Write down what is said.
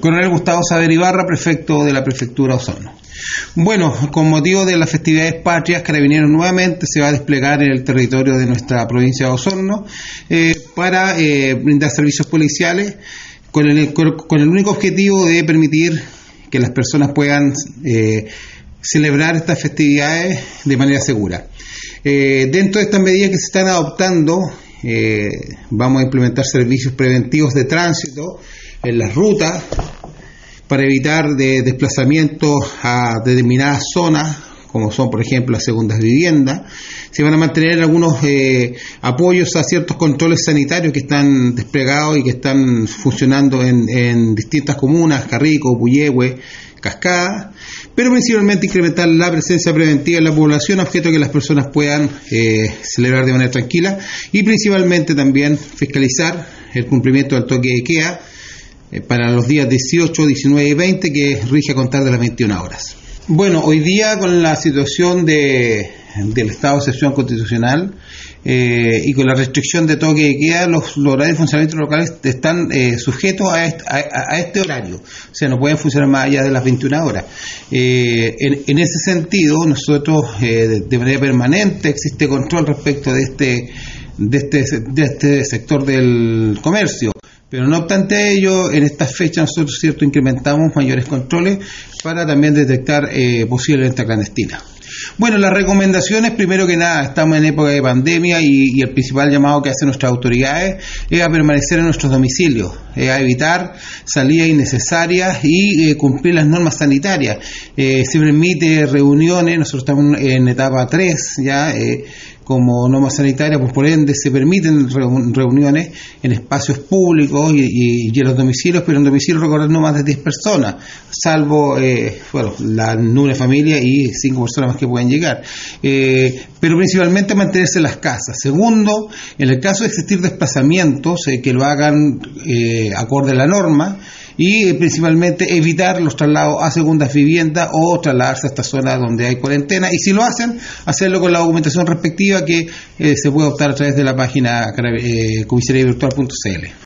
Coronel Gustavo Saber Ibarra, prefecto de la prefectura Osorno. Bueno, con motivo de las festividades patrias, Carabineros nuevamente se va a desplegar en el territorio de nuestra provincia de Osorno eh, para eh, brindar servicios policiales con el, con el único objetivo de permitir que las personas puedan eh, celebrar estas festividades de manera segura. dentro de estas medidas que se están adoptando, vamos a implementar servicios preventivos de tránsito en las rutas para evitar de desplazamientos a determinadas zonas, como son por ejemplo las segundas viviendas. Se van a mantener algunos eh, apoyos a ciertos controles sanitarios que están desplegados y que están funcionando en, distintas comunas, Carrico, Puyehue, Cascada, pero principalmente incrementar la presencia preventiva en la población, objeto que las personas puedan eh, celebrar de manera tranquila y principalmente también fiscalizar el cumplimiento del toque de queda eh, para los días 18, 19 y 20 que rige a contar de las 21 horas. Bueno, hoy día con la situación de, del estado de excepción constitucional eh, y con la restricción de toque de queda, los, horarios de funcionamiento locales están eh, sujetos a este, horario, o sea, no pueden funcionar más allá de las 21 horas. en, en, ese sentido, nosotros de, manera permanente existe control respecto de este, de este, de este sector del comercio. Pero no obstante ello, en esta fecha nosotros cierto incrementamos mayores controles para también detectar eh, posible venta clandestina. Bueno, las recomendaciones, primero que nada, estamos en época de pandemia y, el principal llamado que hacen nuestras autoridades es a permanecer en nuestros domicilios, a evitar salidas innecesarias y eh, cumplir las normas sanitarias. Eh, se permite reuniones, nosotros estamos en etapa 3 ya. Eh, como norma sanitaria, pues por ende se permiten reuniones en espacios públicos y, en los domicilios, pero en domicilios recordar no más de 10 personas, salvo eh, bueno, la nube familia y 5 personas más que pueden llegar. Eh, pero principalmente mantenerse en las casas. Segundo, en el caso de existir desplazamientos eh, que lo hagan acorde a la norma, y principalmente evitar los traslados a segundas viviendas o trasladarse a esta zona donde hay cuarentena y si lo hacen, hacerlo con la documentación respectiva que eh, se puede optar a través de la página eh,